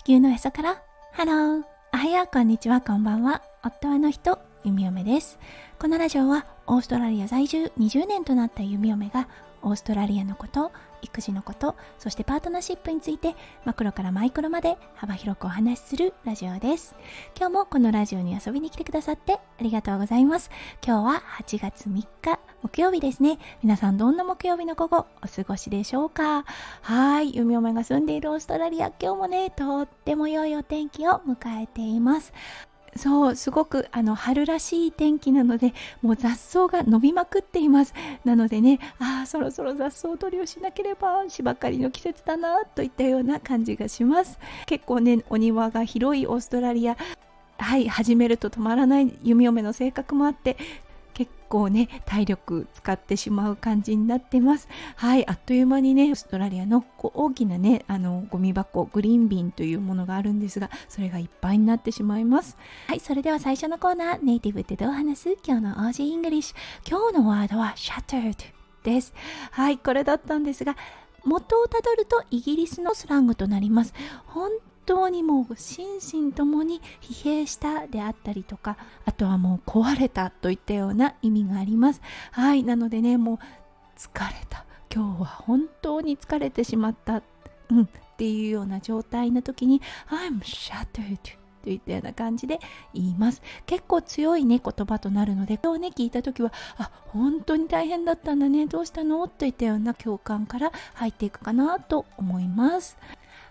地球のへそから。ハローおはようこんにちは。こんばんは。夫はの人弓嫁です。このラジオはオーストラリア在住20年となった弓嫁がオーストラリアのこと育児のことそしてパートナーシップについてマクロからマイクロまで幅広くお話しするラジオです。今日もこのラジオに遊びに来てくださってありがとうございます。今日は8月3日木曜日ですね。皆さんどんな木曜日の午後お過ごしでしょうか？はい弓嫁が住んでいるオーストラリア。今日もねとっても良いお天気を迎えています。そうすごくあの春らしい天気なのでもう雑草が伸びまくっています。なのでねああそろそろ雑草取りをしなければ芝刈りの季節だなといったような感じがします。結構ねお庭が広いオーストラリアはい始めると止まらない弓嫁の性格もあって構ね体力使ってしまう感じになってます。はいあっという間にねオーストラリアのこう大きなねあのゴミ箱 green bin というものがあるんですがそれがいっぱいになってしまいます。はいそれでは最初のコーナーネイティブってどう話す今日の Aussie English。今日のワードは shattered です。はいこれだったんですが元をたどるとイギリスのスラングとなります。本当にもう心身ともに疲弊したであったりとかあとはもう壊れたといったような意味があります。はいなのでねもう疲れた。今日は本当に疲れてしまった。うんっていうような状態の時に I'm shattered といったような感じで言います。結構強いね言葉となるので今日ね聞いた時はあ本当に大変だったんだねどうしたの？といったような共感から入っていくかなと思います。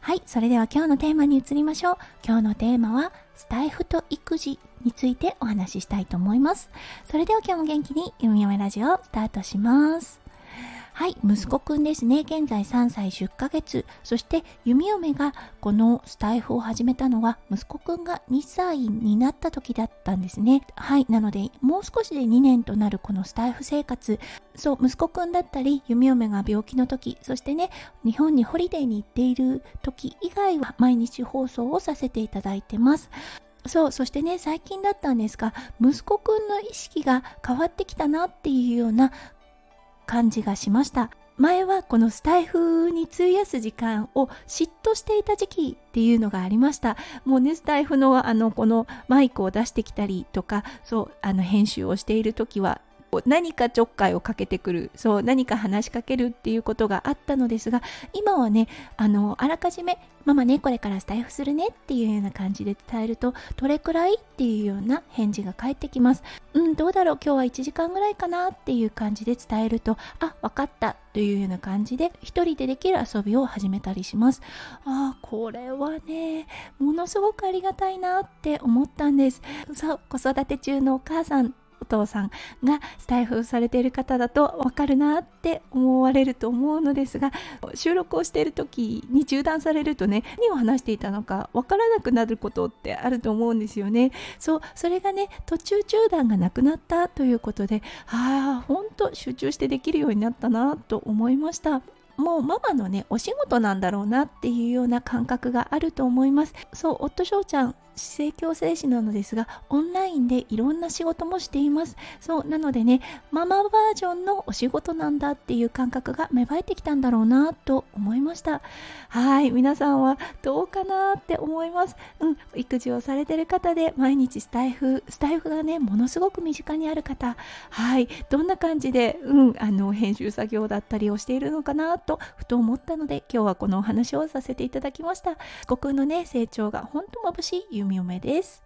はい、それでは今日のテーマに移りましょう。今日のテーマは、スタイフと育児についてお話ししたいと思います。それでは今日も元気に、ゆみやめラジオスタートします。はい、息子くんですね。現在3歳10ヶ月。そして弓嫁がこのスタイフを始めたのは息子くんが2歳になった時だったんですね。はい、なのでもう少しで2年となるこのスタイフ生活。そう、息子くんだったり弓嫁が病気の時、そしてね、日本にホリデーに行っている時以外は毎日放送をさせていただいてます。そう、そしてね、最近だったんですが、息子くんの意識が変わってきたなっていうような感じがしました。前はこのスタイフに費やす時間を嫉妬していた時期っていうのがありました。もうねスタイフのあのこのマイクを出してきたりとかそうあの編集をしている時は何かちょっかいをかけてくるそう何か話しかけるっていうことがあったのですが今はねあのあらかじめママねこれからスタイフするねっていうような感じで伝えるとどれくらいっていうような返事が返ってきます。うんどうだろう今日は1時間ぐらいかなっていう感じで伝えるとあ分かったというような感じで一人でできる遊びを始めたりします。あこれはねものすごくありがたいなって思ったんです。そう子育て中のお母さんお父さんがスタイフされている方だとわかるなって思われると思うのですが収録をしている時に中断されるとね何を話していたのかわからなくなることってあると思うんですよね。そうそれがね途中中断がなくなったということでああほんと集中してできるようになったなと思いました。もうママのねお仕事なんだろうなっていうような感覚があると思います。そう夫翔ちゃん姿勢矯正士なのですがオンラインでいろんな仕事もしています。そうなのでねママバージョンのお仕事なんだっていう感覚が芽生えてきたんだろうなと思いました。はい皆さんはどうかなって思います。うん育児をされてる方で毎日スタイフスタイフがねものすごく身近にある方。はいどんな感じでうんあの編集作業だったりをしているのかなってとふと思ったので今日はこのお話をさせていただきました僕のね成長が本当眩しいみ嫁です。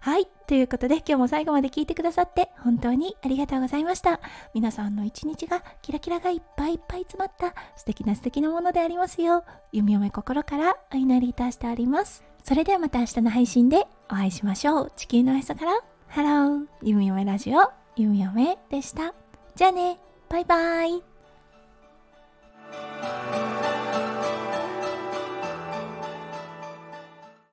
はい。ということで今日も最後まで聞いてくださって本当にありがとうございました。皆さんの一日がキラキラがいっぱいいっぱい詰まった素敵な素敵なものでありますよう、弓嫁心からお祈りいたしております。それではまた明日の配信でお会いしましょう。地球のへそからハロー弓嫁ラジオ弓嫁でした。じゃあね、バイバイ。